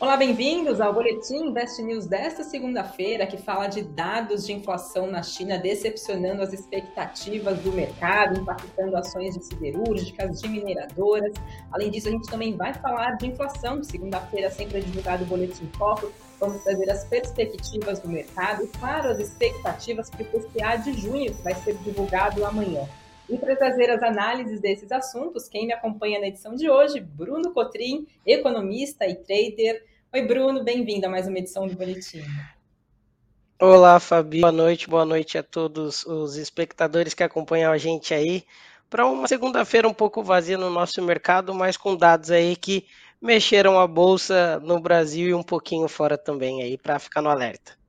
Olá, bem-vindos ao Boletim Invest News desta segunda-feira, que fala de dados de inflação na China decepcionando as expectativas do mercado, impactando ações de siderúrgicas, de mineradoras. Além disso, a gente também vai falar de inflação. Segunda-feira sempre é divulgado o Boletim Foco. Vamos trazer as perspectivas do mercado e, claro, as expectativas para o PCA de junho, que vai ser divulgado amanhã. E para trazer as análises desses assuntos, quem me acompanha na edição de hoje, Bruno Cotrim, economista e trader. Oi, Bruno, bem-vindo a mais uma edição do Boletim. Olá, Fabi. Boa noite, boa noite a todos os espectadores que acompanham a gente aí. Para uma segunda-feira um pouco vazia no nosso mercado, mas com dados aí que mexeram a bolsa no Brasil e um pouquinho fora também aí, para ficar no alerta.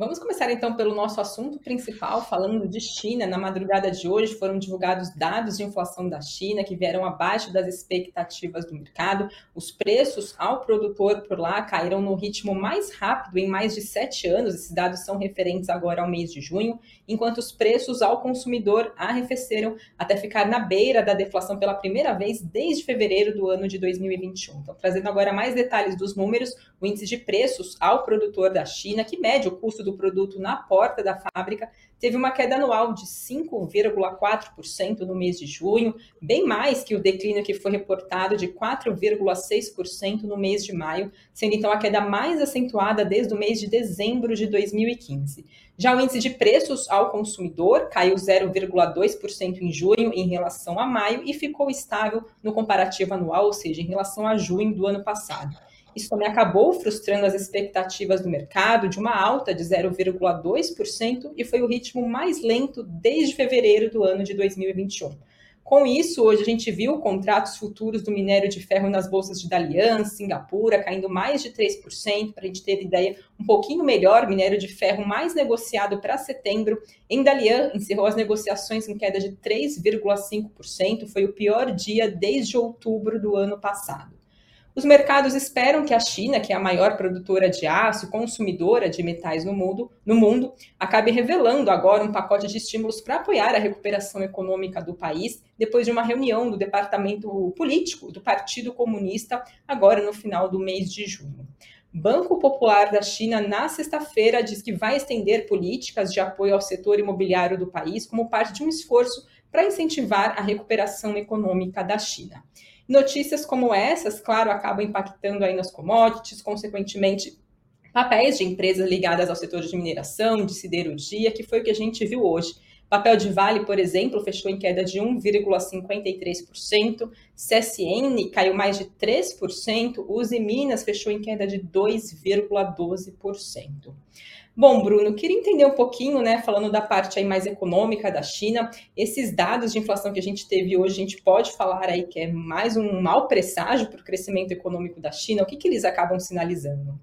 Vamos começar então pelo nosso assunto principal, falando de China. Na madrugada de hoje foram divulgados dados de inflação da China que vieram abaixo das expectativas do mercado. Os preços ao produtor por lá caíram no ritmo mais rápido em mais de sete anos. Esses dados são referentes agora ao mês de junho, enquanto os preços ao consumidor arrefeceram até ficar na beira da deflação pela primeira vez desde fevereiro do ano de 2021. Então, trazendo agora mais detalhes dos números, o índice de preços ao produtor da China, que mede o custo do do produto na porta da fábrica teve uma queda anual de 5,4% no mês de junho, bem mais que o declínio que foi reportado de 4,6% no mês de maio, sendo então a queda mais acentuada desde o mês de dezembro de 2015. Já o índice de preços ao consumidor caiu 0,2% em junho em relação a maio e ficou estável no comparativo anual, ou seja, em relação a junho do ano passado. Isso também acabou frustrando as expectativas do mercado de uma alta de 0,2% e foi o ritmo mais lento desde fevereiro do ano de 2021. Com isso, hoje a gente viu contratos futuros do minério de ferro nas bolsas de Dalian, Singapura, caindo mais de 3%, para a gente ter ideia um pouquinho melhor, minério de ferro mais negociado para setembro. Em Dalian, encerrou as negociações em queda de 3,5%, foi o pior dia desde outubro do ano passado. Os mercados esperam que a China, que é a maior produtora de aço e consumidora de metais no mundo, no mundo, acabe revelando agora um pacote de estímulos para apoiar a recuperação econômica do país, depois de uma reunião do departamento político do Partido Comunista, agora no final do mês de junho. Banco Popular da China, na sexta-feira, diz que vai estender políticas de apoio ao setor imobiliário do país como parte de um esforço para incentivar a recuperação econômica da China. Notícias como essas, claro, acabam impactando aí nas commodities, consequentemente papéis de empresas ligadas ao setor de mineração, de siderurgia, que foi o que a gente viu hoje. Papel de Vale, por exemplo, fechou em queda de 1,53%, CSN caiu mais de 3%, Uzi Minas fechou em queda de 2,12%. Bom, Bruno, queria entender um pouquinho, né, falando da parte aí mais econômica da China, esses dados de inflação que a gente teve hoje, a gente pode falar aí que é mais um mau presságio para o crescimento econômico da China? O que, que eles acabam sinalizando?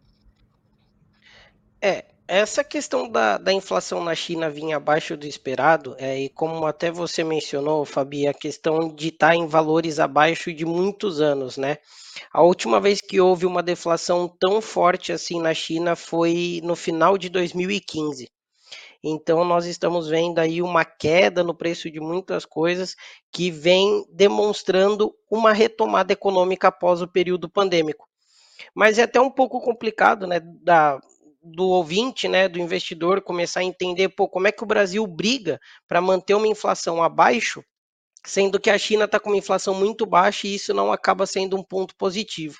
É, essa questão da, da inflação na China vinha abaixo do esperado, é, e como até você mencionou, Fabi, a questão de estar tá em valores abaixo de muitos anos, né? A última vez que houve uma deflação tão forte assim na China foi no final de 2015. Então nós estamos vendo aí uma queda no preço de muitas coisas que vem demonstrando uma retomada econômica após o período pandêmico. Mas é até um pouco complicado, né, da, do ouvinte, né, do investidor começar a entender, pô, como é que o Brasil briga para manter uma inflação abaixo, sendo que a China está com uma inflação muito baixa e isso não acaba sendo um ponto positivo.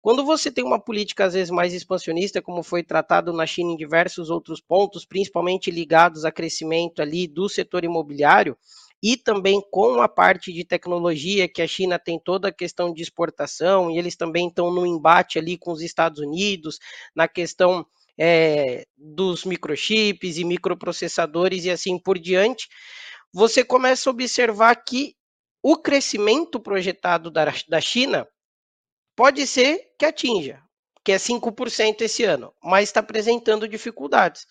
Quando você tem uma política às vezes mais expansionista, como foi tratado na China em diversos outros pontos, principalmente ligados a crescimento ali do setor imobiliário, e também com a parte de tecnologia, que a China tem toda a questão de exportação, e eles também estão no embate ali com os Estados Unidos, na questão é, dos microchips e microprocessadores e assim por diante, você começa a observar que o crescimento projetado da, da China pode ser que atinja, que é 5% esse ano, mas está apresentando dificuldades.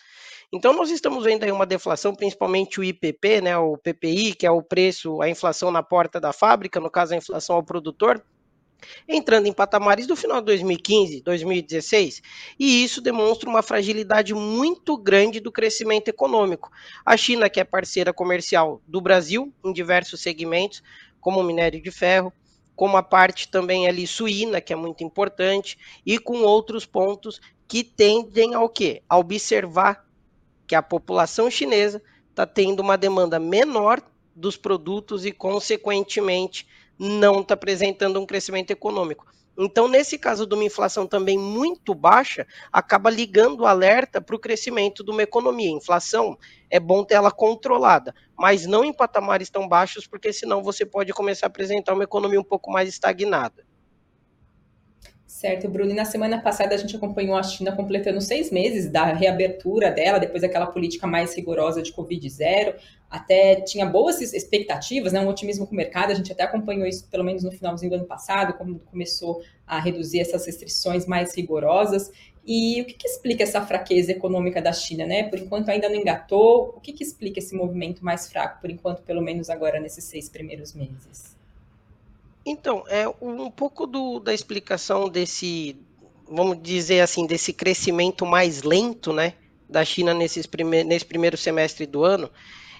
Então, nós estamos vendo aí uma deflação, principalmente o IPP, né, o PPI, que é o preço, a inflação na porta da fábrica, no caso, a inflação ao produtor, entrando em patamares do final de 2015, 2016, e isso demonstra uma fragilidade muito grande do crescimento econômico. A China, que é parceira comercial do Brasil em diversos segmentos, como o minério de ferro, como a parte também ali suína, que é muito importante, e com outros pontos que tendem ao quê? A observar que a população chinesa está tendo uma demanda menor dos produtos e, consequentemente, não está apresentando um crescimento econômico. Então, nesse caso de uma inflação também muito baixa, acaba ligando o alerta para o crescimento de uma economia. Inflação é bom ter ela controlada, mas não em patamares tão baixos, porque senão você pode começar a apresentar uma economia um pouco mais estagnada. Certo, Bruno. E na semana passada a gente acompanhou a China completando seis meses da reabertura dela, depois daquela política mais rigorosa de Covid-0. Até tinha boas expectativas, né, um otimismo com o mercado. A gente até acompanhou isso pelo menos no finalzinho do ano passado, quando começou a reduzir essas restrições mais rigorosas. E o que, que explica essa fraqueza econômica da China, né? Por enquanto ainda não engatou. O que, que explica esse movimento mais fraco, por enquanto, pelo menos agora nesses seis primeiros meses? Então, é um pouco do, da explicação desse, vamos dizer assim, desse crescimento mais lento, né, da China nesses prime nesse primeiro semestre do ano,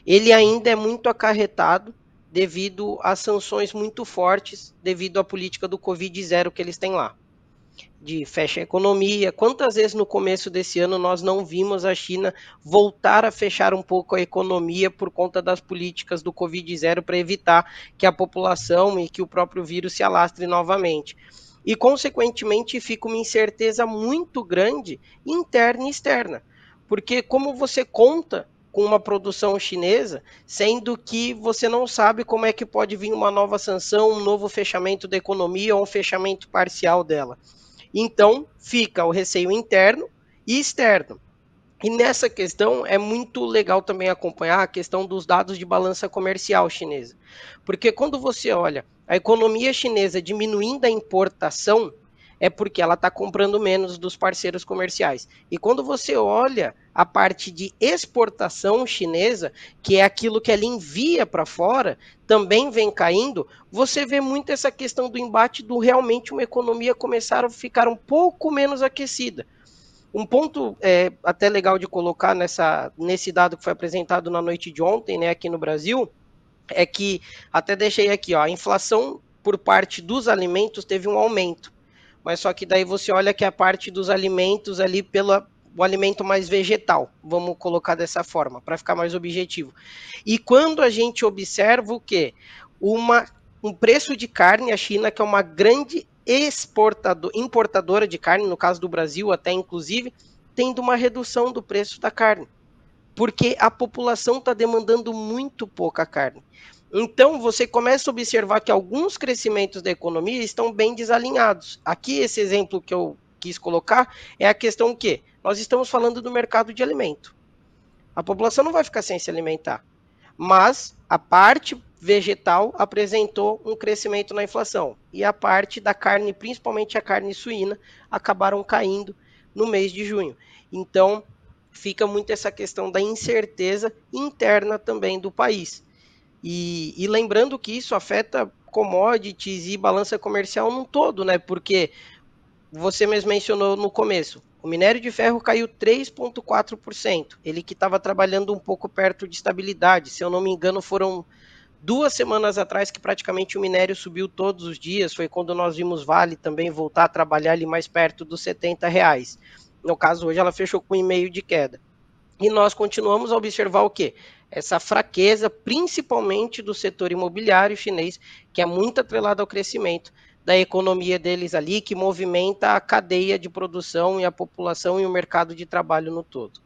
ele ainda é muito acarretado devido às sanções muito fortes, devido à política do Covid zero que eles têm lá de fecha a economia. Quantas vezes no começo desse ano nós não vimos a China voltar a fechar um pouco a economia por conta das políticas do Covid zero para evitar que a população e que o próprio vírus se alastre novamente. E, consequentemente, fica uma incerteza muito grande interna e externa. Porque, como você conta com uma produção chinesa, sendo que você não sabe como é que pode vir uma nova sanção, um novo fechamento da economia ou um fechamento parcial dela. Então, fica o receio interno e externo. E nessa questão é muito legal também acompanhar a questão dos dados de balança comercial chinesa. Porque quando você olha a economia chinesa diminuindo a importação, é porque ela está comprando menos dos parceiros comerciais. E quando você olha a parte de exportação chinesa, que é aquilo que ela envia para fora, também vem caindo, você vê muito essa questão do embate do realmente uma economia começar a ficar um pouco menos aquecida. Um ponto é, até legal de colocar nessa, nesse dado que foi apresentado na noite de ontem, né, aqui no Brasil, é que até deixei aqui, ó, a inflação por parte dos alimentos teve um aumento mas só que daí você olha que a parte dos alimentos ali pelo o alimento mais vegetal, vamos colocar dessa forma, para ficar mais objetivo. E quando a gente observa o que? Uma, um preço de carne, a China, que é uma grande exportador, importadora de carne, no caso do Brasil até inclusive, tendo uma redução do preço da carne. Porque a população está demandando muito pouca carne. Então, você começa a observar que alguns crescimentos da economia estão bem desalinhados. Aqui, esse exemplo que eu quis colocar é a questão que nós estamos falando do mercado de alimento. A população não vai ficar sem se alimentar, mas a parte vegetal apresentou um crescimento na inflação e a parte da carne, principalmente a carne suína, acabaram caindo no mês de junho. Então, fica muito essa questão da incerteza interna também do país. E, e, lembrando que isso afeta commodities e balança comercial num todo, né? Porque você mesmo mencionou no começo, o minério de ferro caiu 3,4%. Ele que estava trabalhando um pouco perto de estabilidade. Se eu não me engano, foram duas semanas atrás que praticamente o minério subiu todos os dias. Foi quando nós vimos Vale também voltar a trabalhar ali mais perto dos 70 reais. No caso, hoje ela fechou com um e-mail de queda. E nós continuamos a observar o quê? essa fraqueza, principalmente do setor imobiliário chinês, que é muito atrelado ao crescimento da economia deles ali, que movimenta a cadeia de produção e a população e o mercado de trabalho no todo.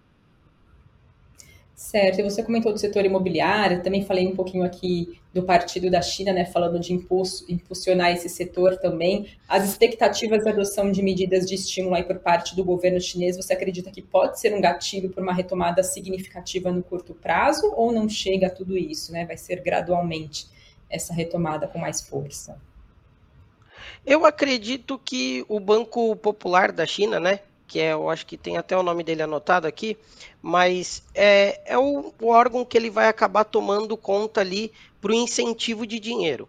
Certo, e você comentou do setor imobiliário, também falei um pouquinho aqui do partido da China, né, falando de impulso, impulsionar esse setor também. As expectativas de adoção de medidas de estímulo aí por parte do governo chinês, você acredita que pode ser um gatilho para uma retomada significativa no curto prazo ou não chega a tudo isso, né? Vai ser gradualmente essa retomada com mais força? Eu acredito que o Banco Popular da China, né, que é, eu acho que tem até o nome dele anotado aqui, mas é, é o, o órgão que ele vai acabar tomando conta ali para o incentivo de dinheiro.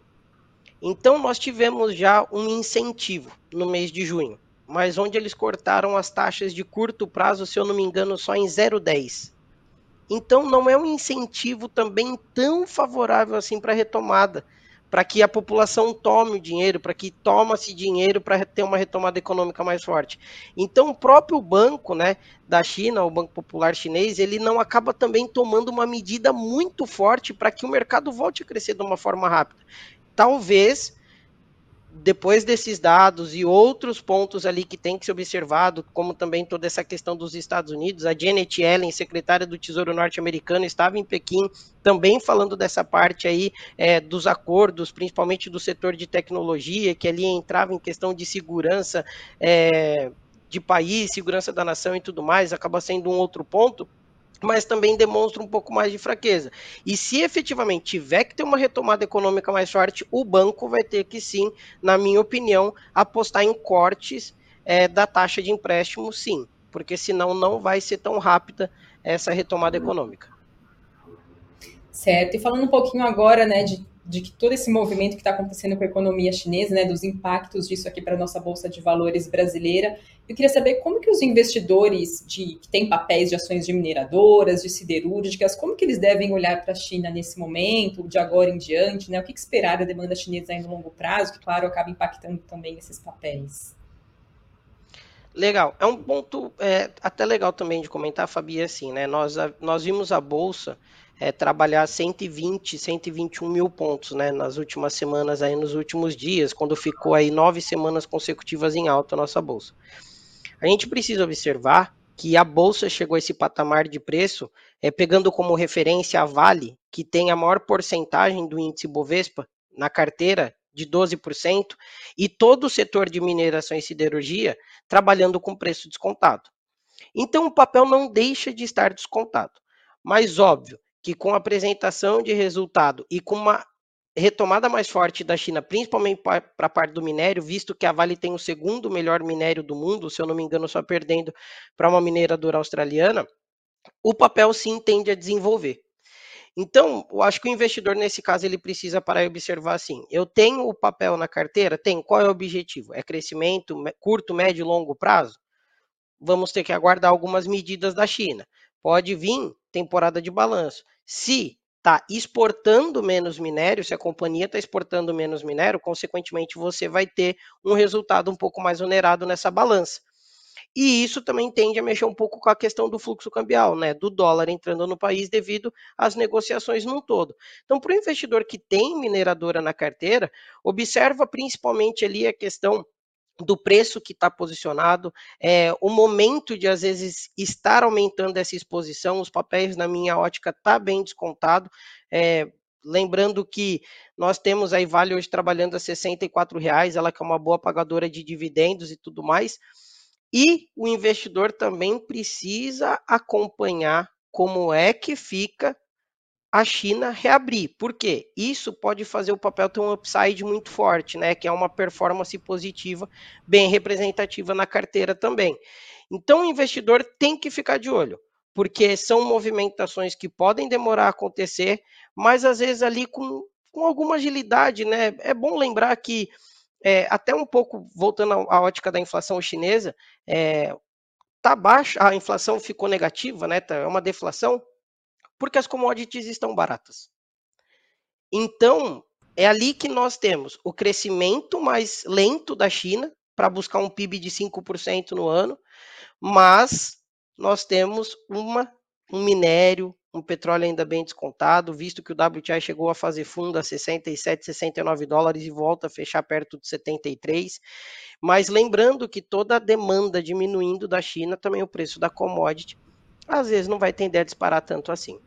Então nós tivemos já um incentivo no mês de junho, mas onde eles cortaram as taxas de curto prazo, se eu não me engano, só em 0,10. Então não é um incentivo também tão favorável assim para a retomada para que a população tome o dinheiro, para que toma-se dinheiro para ter uma retomada econômica mais forte. Então, o próprio banco né, da China, o Banco Popular Chinês, ele não acaba também tomando uma medida muito forte para que o mercado volte a crescer de uma forma rápida. Talvez depois desses dados e outros pontos ali que tem que ser observado, como também toda essa questão dos Estados Unidos, a Janet Yellen, secretária do Tesouro norte-americano, estava em Pequim também falando dessa parte aí é, dos acordos, principalmente do setor de tecnologia, que ali entrava em questão de segurança é, de país, segurança da nação e tudo mais, acaba sendo um outro ponto mas também demonstra um pouco mais de fraqueza. E se efetivamente tiver que ter uma retomada econômica mais forte, o banco vai ter que sim, na minha opinião, apostar em cortes é, da taxa de empréstimo, sim, porque senão não vai ser tão rápida essa retomada econômica. Certo. E falando um pouquinho agora, né, de de que todo esse movimento que está acontecendo com a economia chinesa, né, dos impactos disso aqui para a nossa bolsa de valores brasileira. Eu queria saber como que os investidores de, que têm papéis de ações de mineradoras, de siderúrgicas, como que eles devem olhar para a China nesse momento, de agora em diante, né? O que, que esperar da demanda chinesa aí no longo prazo, que claro acaba impactando também esses papéis. Legal, é um ponto é, até legal também de comentar, Fabi, assim, né? Nós, nós vimos a bolsa é, trabalhar 120, 121 mil pontos, né, nas últimas semanas, aí nos últimos dias, quando ficou aí nove semanas consecutivas em alta a nossa bolsa. A gente precisa observar que a bolsa chegou a esse patamar de preço, é, pegando como referência a Vale, que tem a maior porcentagem do índice Bovespa na carteira, de 12%, e todo o setor de mineração e siderurgia trabalhando com preço descontado. Então o papel não deixa de estar descontado. Mas óbvio, que com a apresentação de resultado e com uma retomada mais forte da China, principalmente para a parte do minério, visto que a Vale tem o segundo melhor minério do mundo, se eu não me engano, só perdendo para uma mineradora australiana, o papel sim tende a desenvolver. Então, eu acho que o investidor, nesse caso, ele precisa parar e observar assim: eu tenho o papel na carteira? Tem. Qual é o objetivo? É crescimento curto, médio e longo prazo? Vamos ter que aguardar algumas medidas da China. Pode vir temporada de balanço. Se está exportando menos minério, se a companhia está exportando menos minério, consequentemente você vai ter um resultado um pouco mais onerado nessa balança. E isso também tende a mexer um pouco com a questão do fluxo cambial, né? Do dólar entrando no país devido às negociações num todo. Então, para o investidor que tem mineradora na carteira, observa principalmente ali a questão do preço que está posicionado, é, o momento de às vezes estar aumentando essa exposição, os papéis na minha ótica tá bem descontado. É, lembrando que nós temos aí Vale hoje trabalhando a 64 reais, ela que é uma boa pagadora de dividendos e tudo mais. E o investidor também precisa acompanhar como é que fica a China reabrir. Por quê? Isso pode fazer o papel ter um upside muito forte, né? Que é uma performance positiva bem representativa na carteira também. Então o investidor tem que ficar de olho, porque são movimentações que podem demorar a acontecer, mas às vezes ali com, com alguma agilidade, né? É bom lembrar que é, até um pouco voltando à ótica da inflação chinesa, é, tá baixa, a inflação ficou negativa, né? Tá, é uma deflação, porque as commodities estão baratas. Então, é ali que nós temos o crescimento mais lento da China, para buscar um PIB de 5% no ano, mas nós temos uma, um minério, um petróleo ainda bem descontado, visto que o WTI chegou a fazer fundo a 67, 69 dólares e volta a fechar perto de 73. Mas lembrando que toda a demanda diminuindo da China, também o preço da commodity, às vezes não vai tender a disparar tanto assim.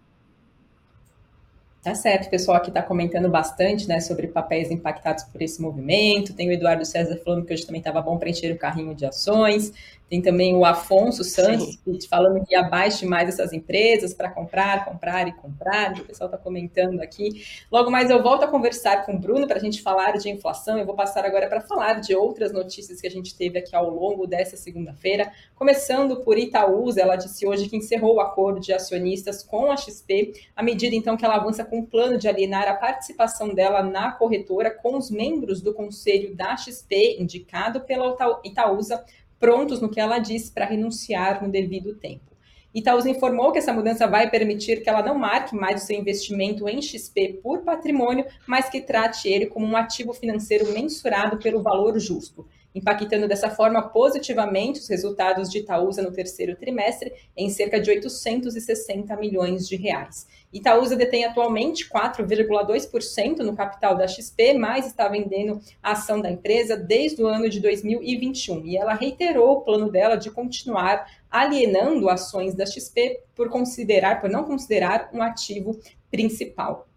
Tá certo, o pessoal aqui está comentando bastante né, sobre papéis impactados por esse movimento. Tem o Eduardo César falando que hoje também estava bom para encher o carrinho de ações. Tem também o Afonso Santos Sim. falando que abaixe mais essas empresas para comprar, comprar e comprar. O pessoal está comentando aqui. Logo mais eu volto a conversar com o Bruno para a gente falar de inflação. Eu vou passar agora para falar de outras notícias que a gente teve aqui ao longo dessa segunda-feira. Começando por Itaúsa, ela disse hoje que encerrou o acordo de acionistas com a XP, à medida então que ela avança com o um plano de alienar a participação dela na corretora com os membros do conselho da XP, indicado pela Itaúsa prontos no que ela disse para renunciar no devido tempo. Itaúsa informou que essa mudança vai permitir que ela não marque mais o seu investimento em XP por patrimônio, mas que trate ele como um ativo financeiro mensurado pelo valor justo impactando dessa forma positivamente os resultados de Itaúsa no terceiro trimestre em cerca de 860 milhões de reais. Itaúsa detém atualmente 4,2% no capital da XP, mas está vendendo a ação da empresa desde o ano de 2021 e ela reiterou o plano dela de continuar alienando ações da XP por considerar, por não considerar um ativo principal.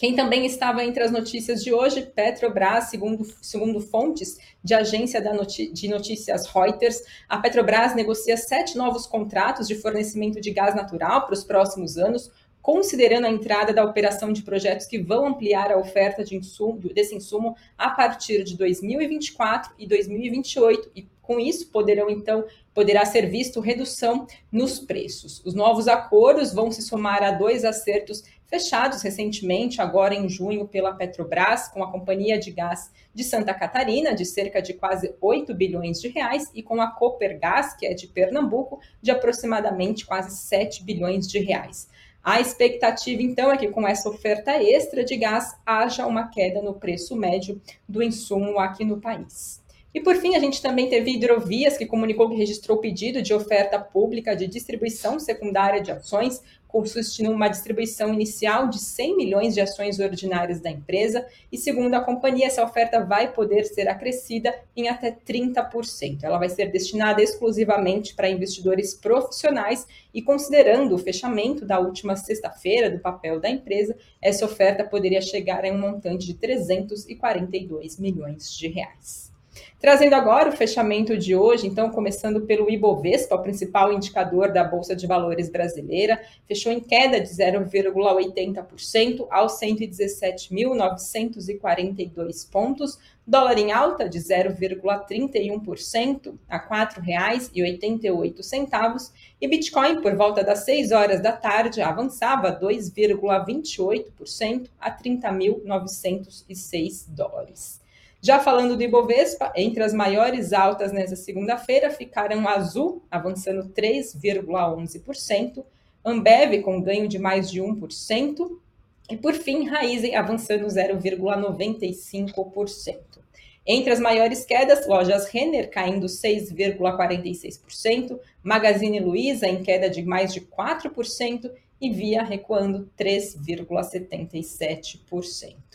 Quem também estava entre as notícias de hoje, Petrobras, segundo, segundo fontes de agência de notícias Reuters, a Petrobras negocia sete novos contratos de fornecimento de gás natural para os próximos anos, considerando a entrada da operação de projetos que vão ampliar a oferta de insumo, desse insumo a partir de 2024 e 2028 e com isso poderão então poderá ser visto redução nos preços. Os novos acordos vão se somar a dois acertos fechados recentemente, agora em junho, pela Petrobras, com a Companhia de Gás de Santa Catarina, de cerca de quase 8 bilhões de reais, e com a Copergás, que é de Pernambuco, de aproximadamente quase 7 bilhões de reais. A expectativa, então, é que com essa oferta extra de gás haja uma queda no preço médio do insumo aqui no país. E por fim, a gente também teve Hidrovias, que comunicou que registrou pedido de oferta pública de distribuição secundária de ações, consistindo uma distribuição inicial de 100 milhões de ações ordinárias da empresa, e segundo a companhia, essa oferta vai poder ser acrescida em até 30%. Ela vai ser destinada exclusivamente para investidores profissionais e considerando o fechamento da última sexta-feira do papel da empresa, essa oferta poderia chegar a um montante de 342 milhões de reais. Trazendo agora o fechamento de hoje, então, começando pelo Ibovespa, o principal indicador da Bolsa de Valores brasileira, fechou em queda de 0,80% aos 117.942 pontos, dólar em alta de 0,31% a R$ 4,88 e Bitcoin, por volta das 6 horas da tarde, avançava 2,28% a 30.906 dólares. Já falando do Ibovespa, entre as maiores altas nessa segunda-feira ficaram Azul, avançando 3,11%, Ambev com ganho de mais de 1%, e por fim, Raizen avançando 0,95%. Entre as maiores quedas, lojas Renner caindo 6,46%, Magazine Luiza em queda de mais de 4% e Via recuando 3,77%.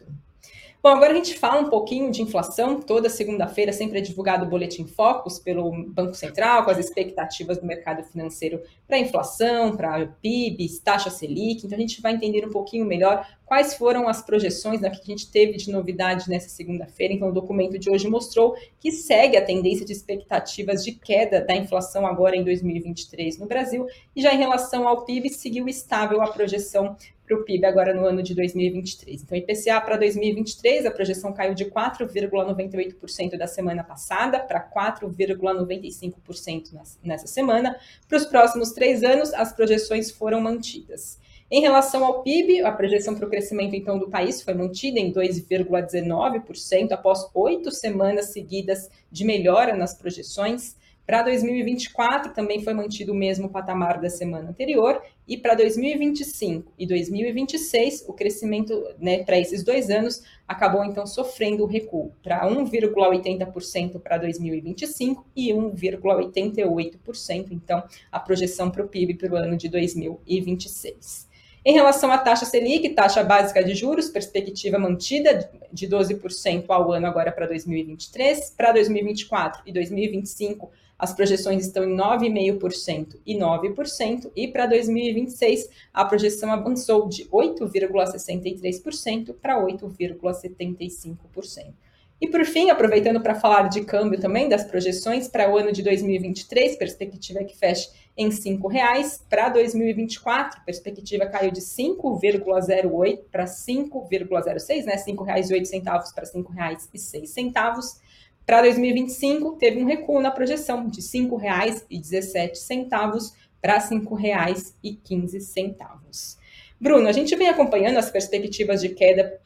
Bom, agora a gente fala um pouquinho de inflação. Toda segunda-feira sempre é divulgado o Boletim Focus pelo Banco Central, com as expectativas do mercado financeiro para inflação, para PIB, taxa Selic. Então a gente vai entender um pouquinho melhor quais foram as projeções né, que a gente teve de novidade nessa segunda-feira. Então o documento de hoje mostrou que segue a tendência de expectativas de queda da inflação agora em 2023 no Brasil. E já em relação ao PIB, seguiu estável a projeção para o PIB agora no ano de 2023. Então, IPCA para 2023, a projeção caiu de 4,98% da semana passada para 4,95% nessa semana. Para os próximos três anos, as projeções foram mantidas. Em relação ao PIB, a projeção para o crescimento então do país foi mantida em 2,19% após oito semanas seguidas de melhora nas projeções. Para 2024 também foi mantido o mesmo patamar da semana anterior e para 2025 e 2026 o crescimento né, para esses dois anos acabou então sofrendo o recuo para 1,80% para 2025 e 1,88% então a projeção para o PIB para o ano de 2026. Em relação à taxa Selic, taxa básica de juros, perspectiva mantida de 12% ao ano agora para 2023, para 2024 e 2025 as projeções estão em 9,5% e 9%, e para 2026 a projeção avançou de 8,63% para 8,75%. E por fim, aproveitando para falar de câmbio também, das projeções para o ano de 2023, perspectiva que feche em R$ 5,00. Para 2024, perspectiva caiu de 5,08 para 5,06, né? R$ 5,08 para R$ 5,06. Para 2025, teve um recuo na projeção de R$ 5,17 para R$ 5,15. Bruno, a gente vem acompanhando as perspectivas de queda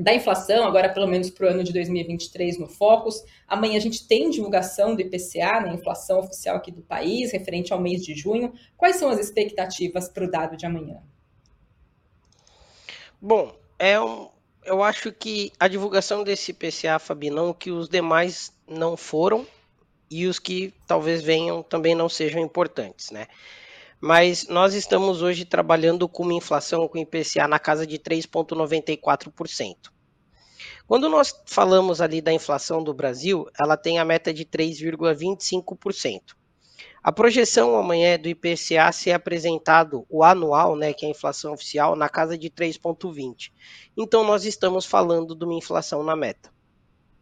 da inflação, agora pelo menos para o ano de 2023 no Focus. Amanhã a gente tem divulgação do IPCA, né, inflação oficial aqui do país, referente ao mês de junho. Quais são as expectativas para o dado de amanhã? Bom, é um, eu acho que a divulgação desse IPCA, Fabi, não que os demais não foram e os que talvez venham também não sejam importantes, né? Mas nós estamos hoje trabalhando com uma inflação com IPCA na casa de 3,94%. Quando nós falamos ali da inflação do Brasil, ela tem a meta de 3,25%. A projeção amanhã é do IPCA ser apresentado o anual, né, que é a inflação oficial, na casa de 3,20. Então nós estamos falando de uma inflação na meta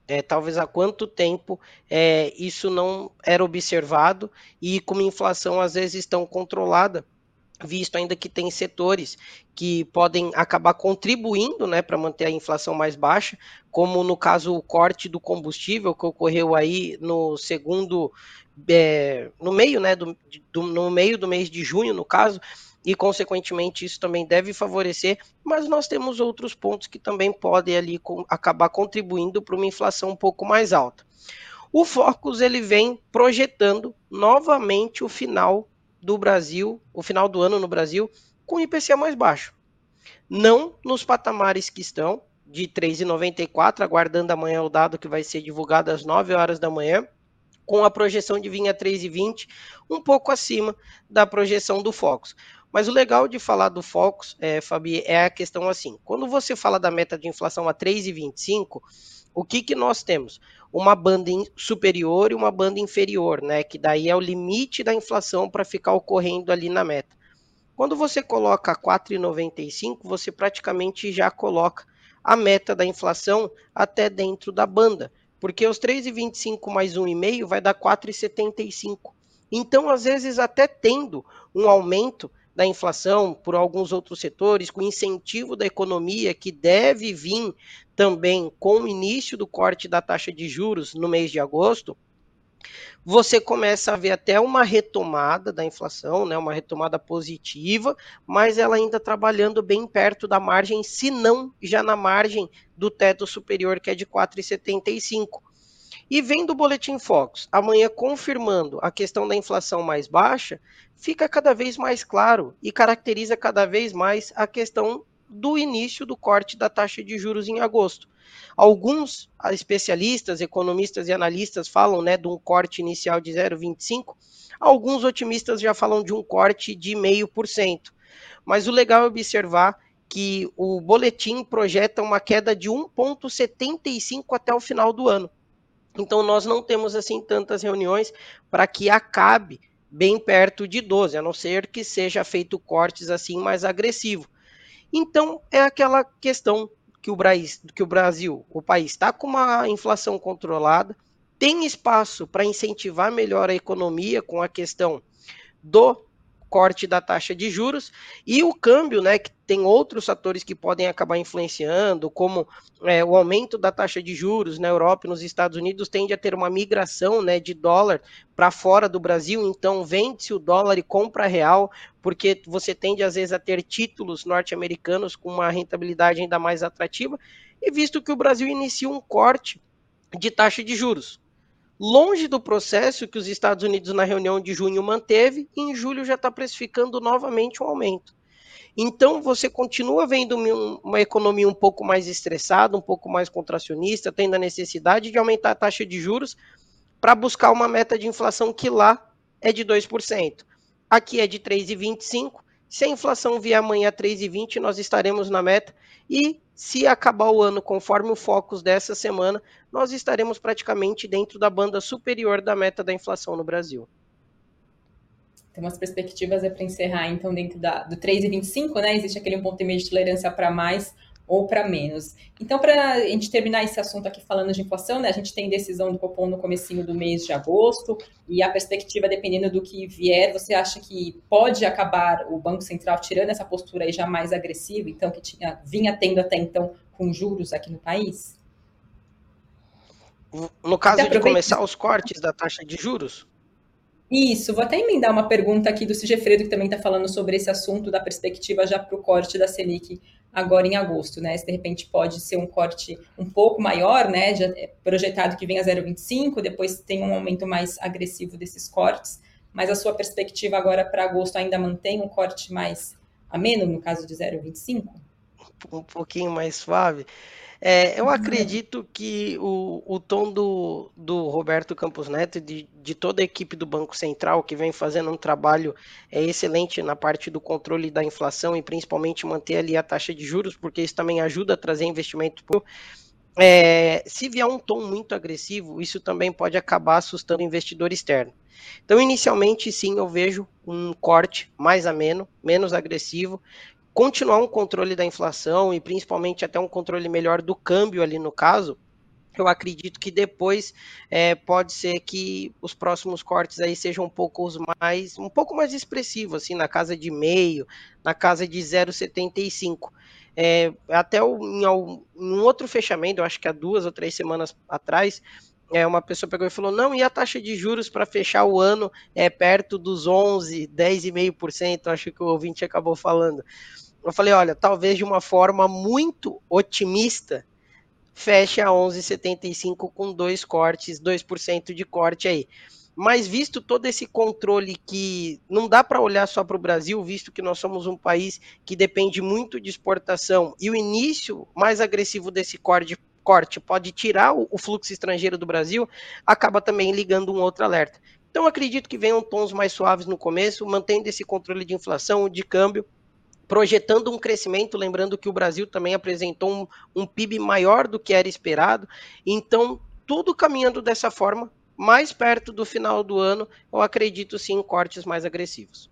é, talvez há quanto tempo é, isso não era observado e como a inflação às vezes tão controlada, visto ainda que tem setores que podem acabar contribuindo né, para manter a inflação mais baixa, como no caso o corte do combustível que ocorreu aí no segundo, é, no meio, né, do, do, no meio do mês de junho, no caso, e, consequentemente, isso também deve favorecer, mas nós temos outros pontos que também podem ali com, acabar contribuindo para uma inflação um pouco mais alta. O Focus ele vem projetando novamente o final do Brasil, o final do ano no Brasil, com IPCA mais baixo. Não nos patamares que estão, de 3,94, aguardando amanhã o dado que vai ser divulgado às 9 horas da manhã, com a projeção de vir a 3,20, um pouco acima da projeção do Focus. Mas o legal de falar do Focus, é, Fabi, é a questão assim: quando você fala da meta de inflação a 3,25, o que, que nós temos? Uma banda superior e uma banda inferior, né? Que daí é o limite da inflação para ficar ocorrendo ali na meta. Quando você coloca 4,95, você praticamente já coloca a meta da inflação até dentro da banda, porque os 3,25 mais 1,5 vai dar 4,75. Então, às vezes, até tendo um aumento da inflação por alguns outros setores, com incentivo da economia que deve vir também com o início do corte da taxa de juros no mês de agosto, você começa a ver até uma retomada da inflação, né, uma retomada positiva, mas ela ainda trabalhando bem perto da margem, se não já na margem do teto superior, que é de 4,75. E vendo o Boletim Focus amanhã confirmando a questão da inflação mais baixa, fica cada vez mais claro e caracteriza cada vez mais a questão do início do corte da taxa de juros em agosto. Alguns especialistas, economistas e analistas falam né, de um corte inicial de 0,25, alguns otimistas já falam de um corte de 0,5%. Mas o legal é observar que o boletim projeta uma queda de 1,75 até o final do ano. Então nós não temos assim tantas reuniões para que acabe bem perto de 12, a não ser que seja feito cortes assim mais agressivo. Então é aquela questão que o Brasil, que o, Brasil, o país está com uma inflação controlada, tem espaço para incentivar melhor a economia com a questão do corte da taxa de juros e o câmbio, né, que tem outros fatores que podem acabar influenciando, como é, o aumento da taxa de juros na Europa e nos Estados Unidos tende a ter uma migração né, de dólar para fora do Brasil, então vende-se o dólar e compra real, porque você tende às vezes a ter títulos norte-americanos com uma rentabilidade ainda mais atrativa, e visto que o Brasil inicia um corte de taxa de juros longe do processo que os Estados Unidos na reunião de junho manteve, e em julho já está precificando novamente um aumento. Então você continua vendo uma economia um pouco mais estressada, um pouco mais contracionista, tendo a necessidade de aumentar a taxa de juros para buscar uma meta de inflação que lá é de 2%. Aqui é de 3,25%. Se a inflação vier amanhã a 3,20, nós estaremos na meta. E se acabar o ano conforme o Focus dessa semana, nós estaremos praticamente dentro da banda superior da meta da inflação no Brasil. Tem umas perspectivas é para encerrar, então, dentro da, do 3,25, né? Existe aquele um ponto e meio de tolerância para mais ou para menos. Então, para a gente terminar esse assunto aqui falando de inflação, né, a gente tem decisão do Copom no comecinho do mês de agosto, e a perspectiva, dependendo do que vier, você acha que pode acabar o Banco Central tirando essa postura aí já mais agressiva, então, que tinha, vinha tendo até então com juros aqui no país? No caso de começar os cortes da taxa de juros? Isso, vou até emendar uma pergunta aqui do Sigefredo, que também está falando sobre esse assunto da perspectiva já para o corte da Selic agora em agosto, né? Se de repente pode ser um corte um pouco maior, né? Já é projetado que venha 0,25, depois tem um aumento mais agressivo desses cortes, mas a sua perspectiva agora para agosto ainda mantém um corte mais ameno, no caso de 0,25? Um pouquinho mais suave. É, eu uhum. acredito que o, o tom do, do Roberto Campos Neto e de, de toda a equipe do Banco Central, que vem fazendo um trabalho é, excelente na parte do controle da inflação e principalmente manter ali a taxa de juros, porque isso também ajuda a trazer investimento para é, se vier um tom muito agressivo, isso também pode acabar assustando o investidor externo. Então, inicialmente, sim, eu vejo um corte mais ameno, menos agressivo, continuar um controle da inflação e principalmente até um controle melhor do câmbio ali no caso, eu acredito que depois é, pode ser que os próximos cortes aí sejam um pouco mais um pouco mais expressivos, assim, na casa de meio, na casa de 0,75. É, até o, em, um outro fechamento, eu acho que há duas ou três semanas atrás, é, uma pessoa pegou e falou: não, e a taxa de juros para fechar o ano é perto dos 11, 10,5%, acho que o ouvinte acabou falando. Eu falei, olha, talvez de uma forma muito otimista, feche a 11,75 com dois cortes, 2% de corte aí. Mas visto todo esse controle que não dá para olhar só para o Brasil, visto que nós somos um país que depende muito de exportação e o início mais agressivo desse corte, corte pode tirar o, o fluxo estrangeiro do Brasil, acaba também ligando um outro alerta. Então acredito que venham tons mais suaves no começo, mantendo esse controle de inflação, de câmbio, projetando um crescimento, lembrando que o Brasil também apresentou um, um PIB maior do que era esperado, então tudo caminhando dessa forma, mais perto do final do ano, eu acredito sim em cortes mais agressivos.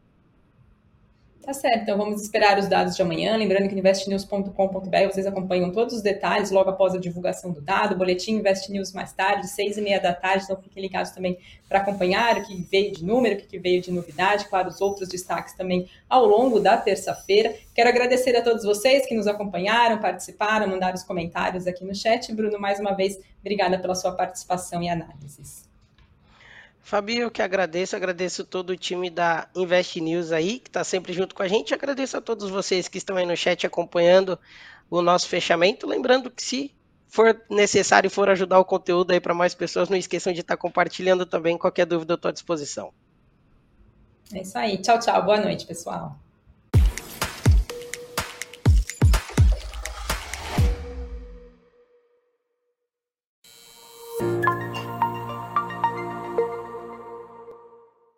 Tá certo, então vamos esperar os dados de amanhã. Lembrando que investnews.com.br vocês acompanham todos os detalhes logo após a divulgação do dado. Boletim Invest News mais tarde, seis e meia da tarde. Então fiquem ligados também para acompanhar o que veio de número, o que veio de novidade. Claro, os outros destaques também ao longo da terça-feira. Quero agradecer a todos vocês que nos acompanharam, participaram, mandaram os comentários aqui no chat. Bruno, mais uma vez, obrigada pela sua participação e análises. Fabi, eu que agradeço, agradeço todo o time da Invest News aí, que está sempre junto com a gente. Agradeço a todos vocês que estão aí no chat acompanhando o nosso fechamento. Lembrando que se for necessário e for ajudar o conteúdo aí para mais pessoas, não esqueçam de estar tá compartilhando também. Qualquer dúvida, eu estou à disposição. É isso aí. Tchau, tchau. Boa noite, pessoal.